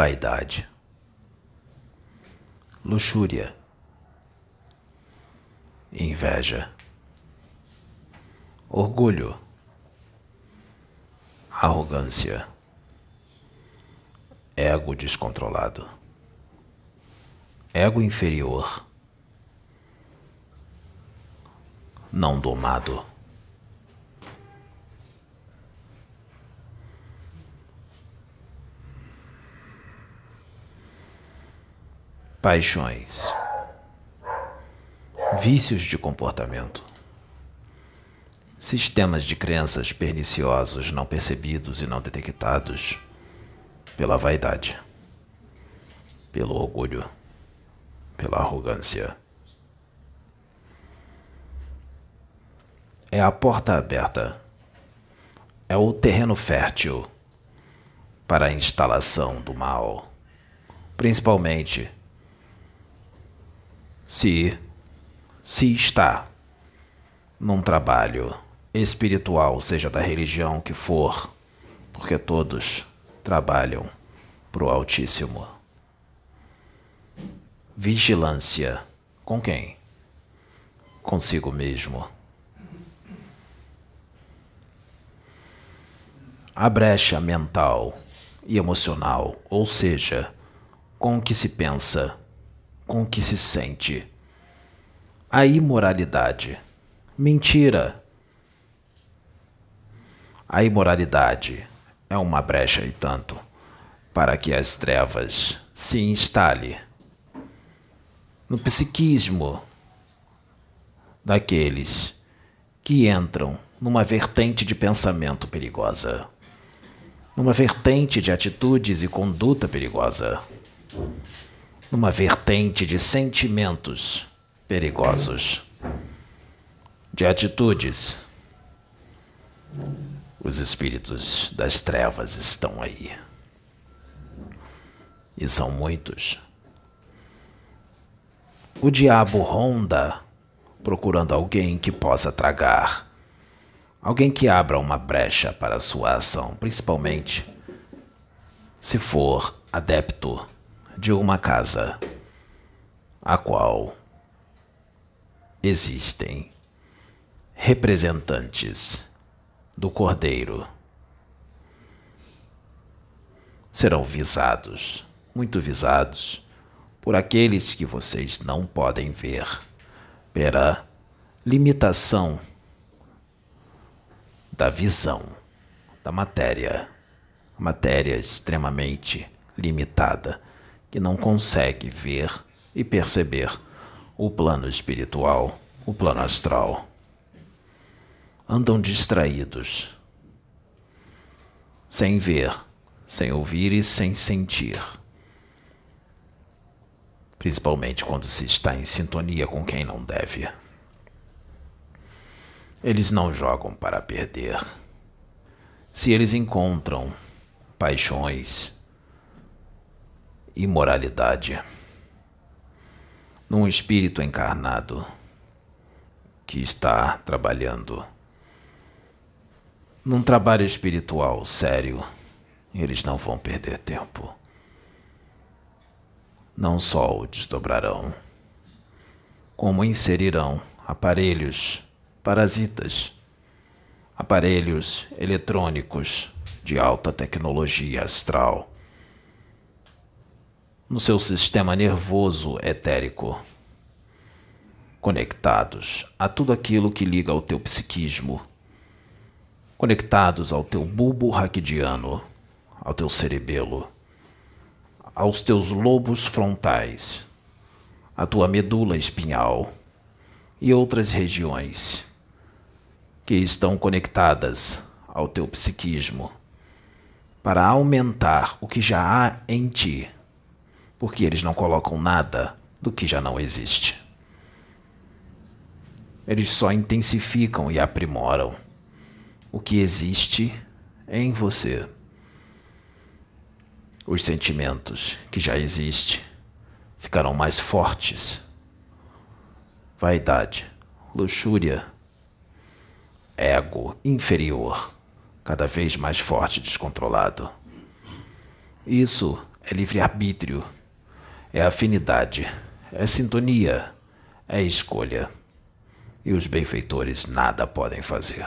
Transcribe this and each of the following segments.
vaidade, luxúria, inveja, orgulho, arrogância, ego descontrolado, ego inferior, não domado. Paixões, vícios de comportamento, sistemas de crenças perniciosos não percebidos e não detectados pela vaidade, pelo orgulho, pela arrogância. É a porta aberta, é o terreno fértil para a instalação do mal, principalmente se se está num trabalho espiritual, seja da religião que for, porque todos trabalham pro Altíssimo. Vigilância com quem? Consigo mesmo. A brecha mental e emocional, ou seja, com o que se pensa com o que se sente. A imoralidade. Mentira. A imoralidade é uma brecha e tanto para que as trevas se instale no psiquismo daqueles que entram numa vertente de pensamento perigosa, numa vertente de atitudes e conduta perigosa numa vertente de sentimentos perigosos, de atitudes. Os espíritos das trevas estão aí. E são muitos. O diabo ronda procurando alguém que possa tragar, alguém que abra uma brecha para sua ação, principalmente se for adepto de uma casa, a qual existem representantes do Cordeiro. Serão visados, muito visados, por aqueles que vocês não podem ver, pela limitação da visão da matéria, a matéria extremamente limitada que não consegue ver e perceber o plano espiritual, o plano astral. Andam distraídos, sem ver, sem ouvir e sem sentir. Principalmente quando se está em sintonia com quem não deve. Eles não jogam para perder. Se eles encontram paixões, imoralidade. Num espírito encarnado que está trabalhando. Num trabalho espiritual sério, eles não vão perder tempo. Não só o desdobrarão, como inserirão aparelhos parasitas, aparelhos eletrônicos de alta tecnologia astral no seu sistema nervoso etérico, conectados a tudo aquilo que liga ao teu psiquismo, conectados ao teu bulbo raquidiano, ao teu cerebelo, aos teus lobos frontais, à tua medula espinhal e outras regiões que estão conectadas ao teu psiquismo para aumentar o que já há em ti porque eles não colocam nada do que já não existe. Eles só intensificam e aprimoram o que existe em você. Os sentimentos que já existem ficarão mais fortes. Vaidade, luxúria, ego inferior, cada vez mais forte e descontrolado. Isso é livre-arbítrio, é afinidade, é sintonia, é escolha. E os benfeitores nada podem fazer.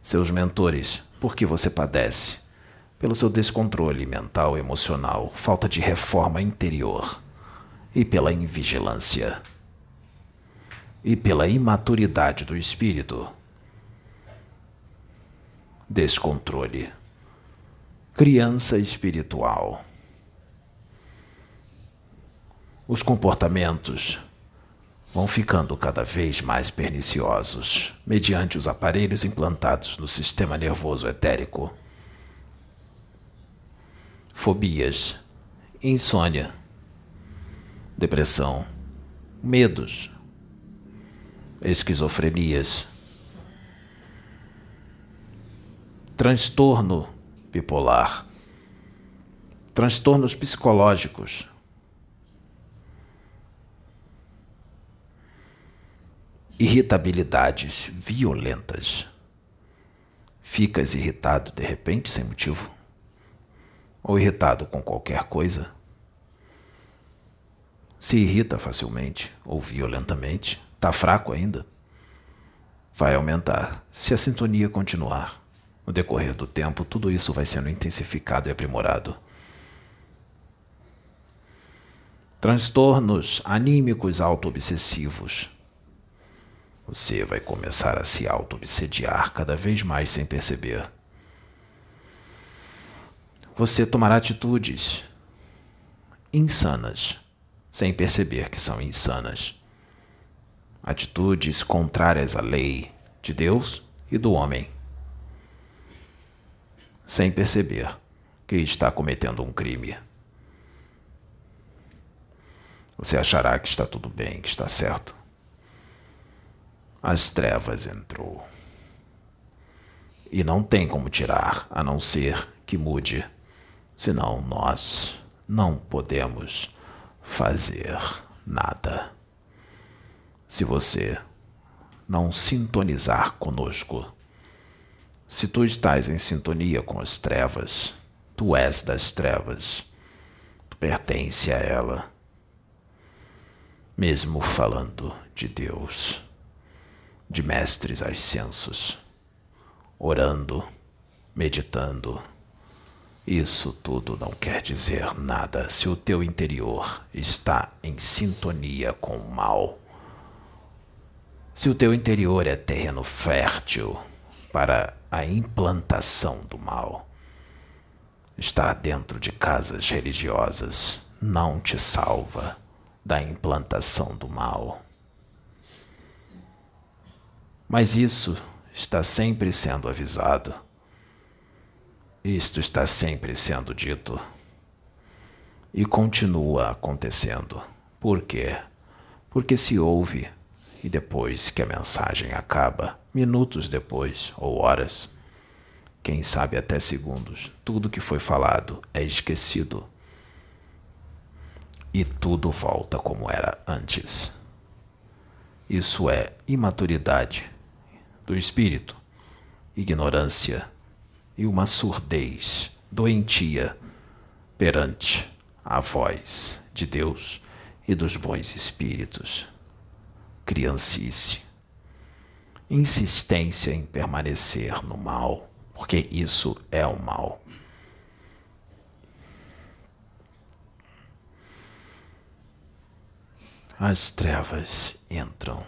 Seus mentores, porque você padece? Pelo seu descontrole mental, emocional, falta de reforma interior e pela invigilância e pela imaturidade do espírito. Descontrole. Criança espiritual. Os comportamentos vão ficando cada vez mais perniciosos mediante os aparelhos implantados no sistema nervoso etérico. Fobias, insônia, depressão, medos, esquizofrenias, transtorno bipolar, transtornos psicológicos, irritabilidades violentas. Ficas irritado de repente sem motivo? Ou irritado com qualquer coisa? Se irrita facilmente ou violentamente, está fraco ainda? Vai aumentar se a sintonia continuar. No decorrer do tempo, tudo isso vai sendo intensificado e aprimorado. Transtornos anímicos autoobsessivos você vai começar a se auto-obsediar cada vez mais sem perceber. Você tomará atitudes insanas, sem perceber que são insanas. Atitudes contrárias à lei de Deus e do homem, sem perceber que está cometendo um crime. Você achará que está tudo bem, que está certo as trevas entrou. E não tem como tirar, a não ser que mude, senão nós não podemos fazer nada. Se você não sintonizar conosco, se tu estás em sintonia com as trevas, tu és das trevas, tu pertence a ela, mesmo falando de Deus de mestres ascensos, orando, meditando. Isso tudo não quer dizer nada se o teu interior está em sintonia com o mal. Se o teu interior é terreno fértil para a implantação do mal, estar dentro de casas religiosas não te salva da implantação do mal. Mas isso está sempre sendo avisado. Isto está sempre sendo dito. E continua acontecendo. Por quê? Porque se ouve e depois que a mensagem acaba, minutos depois ou horas, quem sabe até segundos, tudo que foi falado é esquecido e tudo volta como era antes. Isso é imaturidade do espírito, ignorância e uma surdez doentia perante a voz de Deus e dos bons espíritos. Criancice, insistência em permanecer no mal, porque isso é o mal. As trevas entram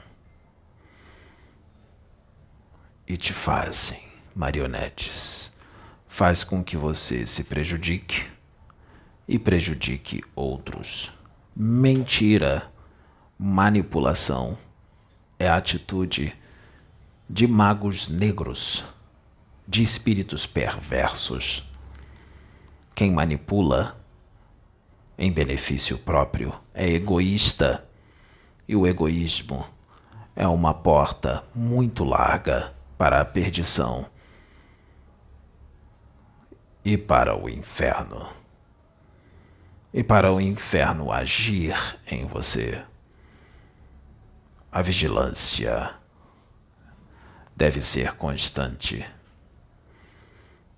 e te fazem marionetes. Faz com que você se prejudique e prejudique outros. Mentira, manipulação é a atitude de magos negros, de espíritos perversos. Quem manipula em benefício próprio é egoísta, e o egoísmo é uma porta muito larga para a perdição e para o inferno. E para o inferno agir em você. A vigilância deve ser constante.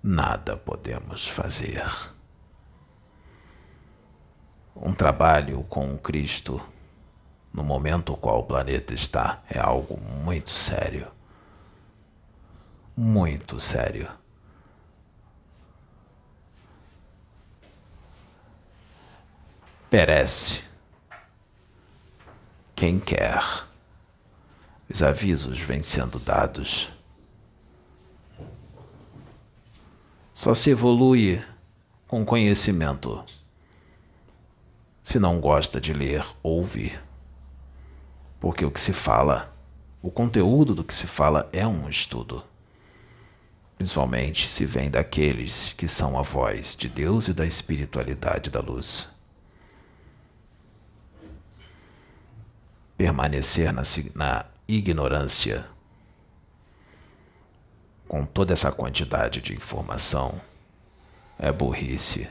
Nada podemos fazer. Um trabalho com Cristo no momento qual o planeta está é algo muito sério. Muito sério. Perece quem quer. Os avisos vêm sendo dados. Só se evolui com conhecimento. Se não gosta de ler, ouve. Porque o que se fala, o conteúdo do que se fala é um estudo. Principalmente se vem daqueles que são a voz de Deus e da espiritualidade da luz. Permanecer na, na ignorância com toda essa quantidade de informação é burrice.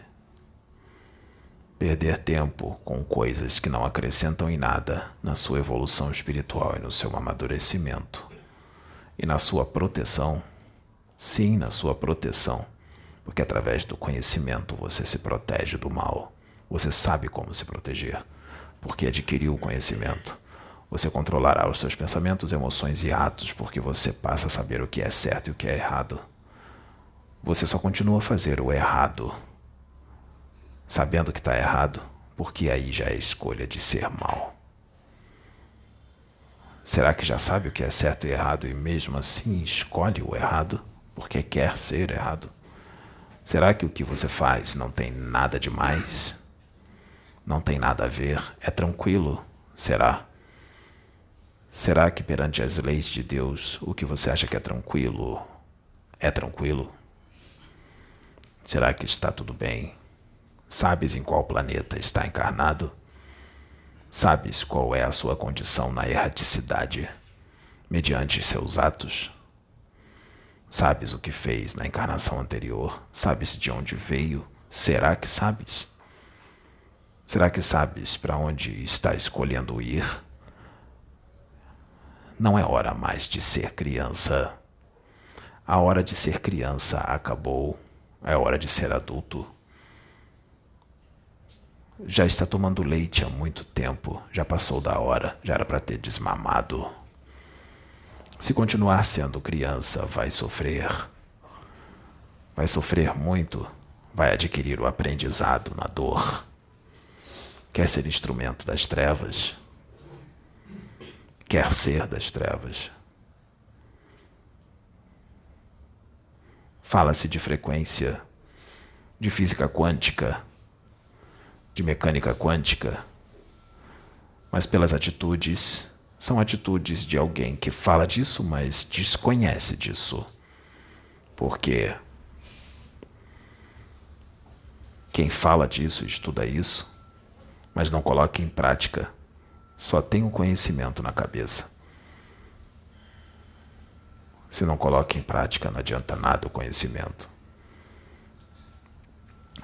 Perder tempo com coisas que não acrescentam em nada na sua evolução espiritual e no seu amadurecimento. E na sua proteção, sim, na sua proteção, porque através do conhecimento você se protege do mal. Você sabe como se proteger, porque adquiriu o conhecimento. Você controlará os seus pensamentos, emoções e atos porque você passa a saber o que é certo e o que é errado. Você só continua a fazer o errado, sabendo que está errado, porque aí já é escolha de ser mal. Será que já sabe o que é certo e errado e mesmo assim escolhe o errado porque quer ser errado? Será que o que você faz não tem nada demais? Não tem nada a ver? É tranquilo? Será? Será que perante as leis de Deus o que você acha que é tranquilo é tranquilo? Será que está tudo bem? Sabes em qual planeta está encarnado? Sabes qual é a sua condição na erraticidade mediante seus atos? Sabes o que fez na encarnação anterior? Sabes de onde veio? Será que sabes? Será que sabes para onde está escolhendo ir? Não é hora mais de ser criança. A hora de ser criança acabou. É hora de ser adulto. Já está tomando leite há muito tempo. Já passou da hora. Já era para ter desmamado. Se continuar sendo criança, vai sofrer. Vai sofrer muito. Vai adquirir o aprendizado na dor. Quer ser instrumento das trevas? quer ser das trevas. Fala-se de frequência, de física quântica, de mecânica quântica, mas pelas atitudes, são atitudes de alguém que fala disso, mas desconhece disso. Porque quem fala disso, estuda isso, mas não coloca em prática só tem o conhecimento na cabeça. Se não coloca em prática, não adianta nada o conhecimento.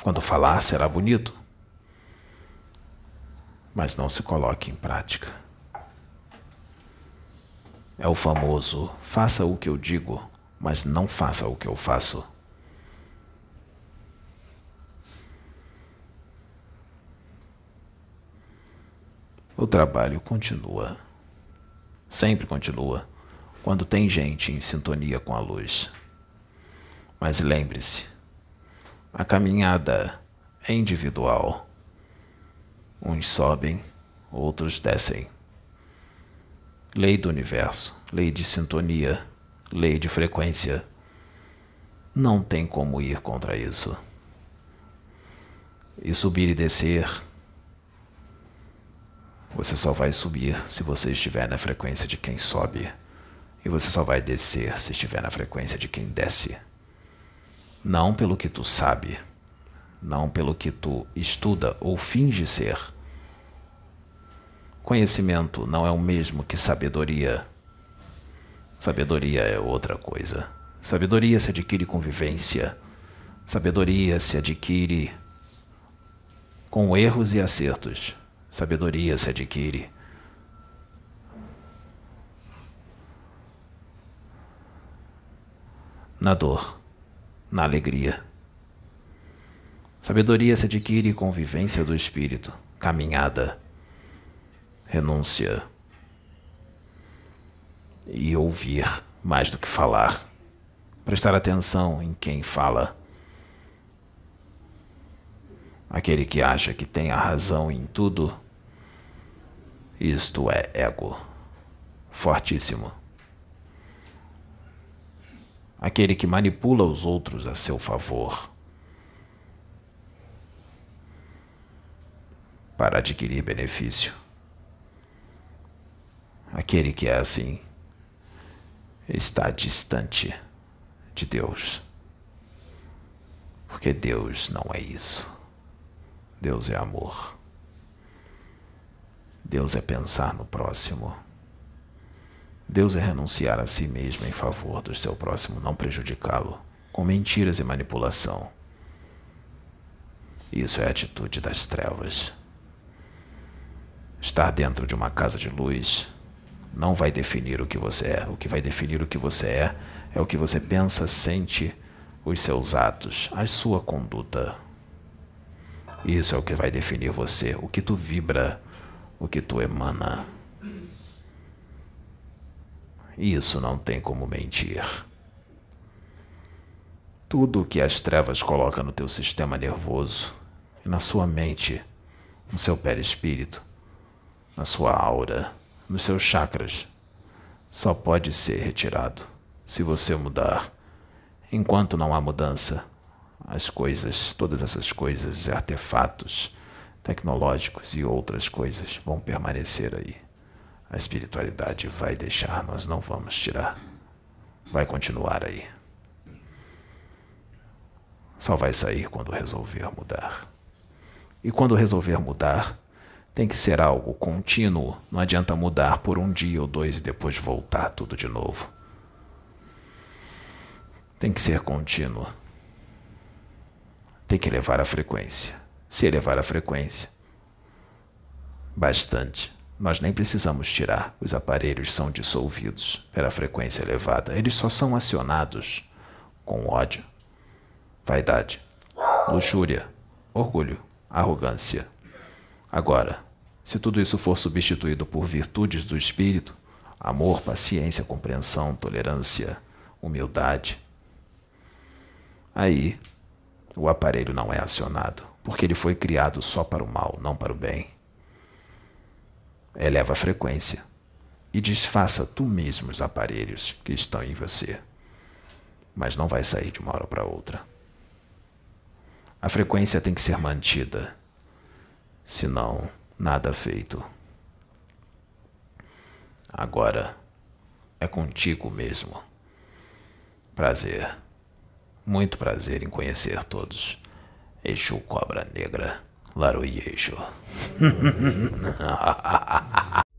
Quando falar, será bonito, mas não se coloque em prática. É o famoso: faça o que eu digo, mas não faça o que eu faço. o trabalho continua. Sempre continua quando tem gente em sintonia com a luz. Mas lembre-se, a caminhada é individual. Uns sobem, outros descem. Lei do universo, lei de sintonia, lei de frequência. Não tem como ir contra isso. E subir e descer você só vai subir se você estiver na frequência de quem sobe, e você só vai descer se estiver na frequência de quem desce. Não pelo que tu sabe, não pelo que tu estuda ou finge ser. Conhecimento não é o mesmo que sabedoria. Sabedoria é outra coisa. Sabedoria se adquire com vivência. Sabedoria se adquire com erros e acertos. Sabedoria se adquire. Na dor, na alegria. Sabedoria se adquire com vivência do espírito, caminhada, renúncia e ouvir mais do que falar. Prestar atenção em quem fala. Aquele que acha que tem a razão em tudo, isto é ego fortíssimo. Aquele que manipula os outros a seu favor para adquirir benefício. Aquele que é assim está distante de Deus. Porque Deus não é isso. Deus é amor. Deus é pensar no próximo. Deus é renunciar a si mesmo em favor do seu próximo, não prejudicá-lo com mentiras e manipulação. Isso é a atitude das trevas. Estar dentro de uma casa de luz não vai definir o que você é. O que vai definir o que você é é o que você pensa, sente, os seus atos, a sua conduta. Isso é o que vai definir você, o que tu vibra, o que tu emana. Isso não tem como mentir. Tudo o que as trevas colocam no teu sistema nervoso na sua mente, no seu perispírito, na sua aura, nos seus chakras, só pode ser retirado se você mudar. Enquanto não há mudança, as coisas, todas essas coisas, artefatos tecnológicos e outras coisas vão permanecer aí. A espiritualidade vai deixar, nós não vamos tirar. Vai continuar aí. Só vai sair quando resolver mudar. E quando resolver mudar, tem que ser algo contínuo. Não adianta mudar por um dia ou dois e depois voltar tudo de novo. Tem que ser contínuo. Tem que elevar a frequência. Se elevar a frequência, bastante. Nós nem precisamos tirar. Os aparelhos são dissolvidos pela frequência elevada. Eles só são acionados com ódio, vaidade, luxúria, orgulho, arrogância, Agora, se tudo isso for substituído por virtudes do espírito, amor, paciência, compreensão, tolerância, humildade, aí o aparelho não é acionado, porque ele foi criado só para o mal, não para o bem. Eleva a frequência e desfaça tu mesmo os aparelhos que estão em você, mas não vai sair de uma hora para outra. A frequência tem que ser mantida senão nada feito. Agora é contigo mesmo. Prazer, muito prazer em conhecer todos. Exu Cobra Negra, Laroyeixo.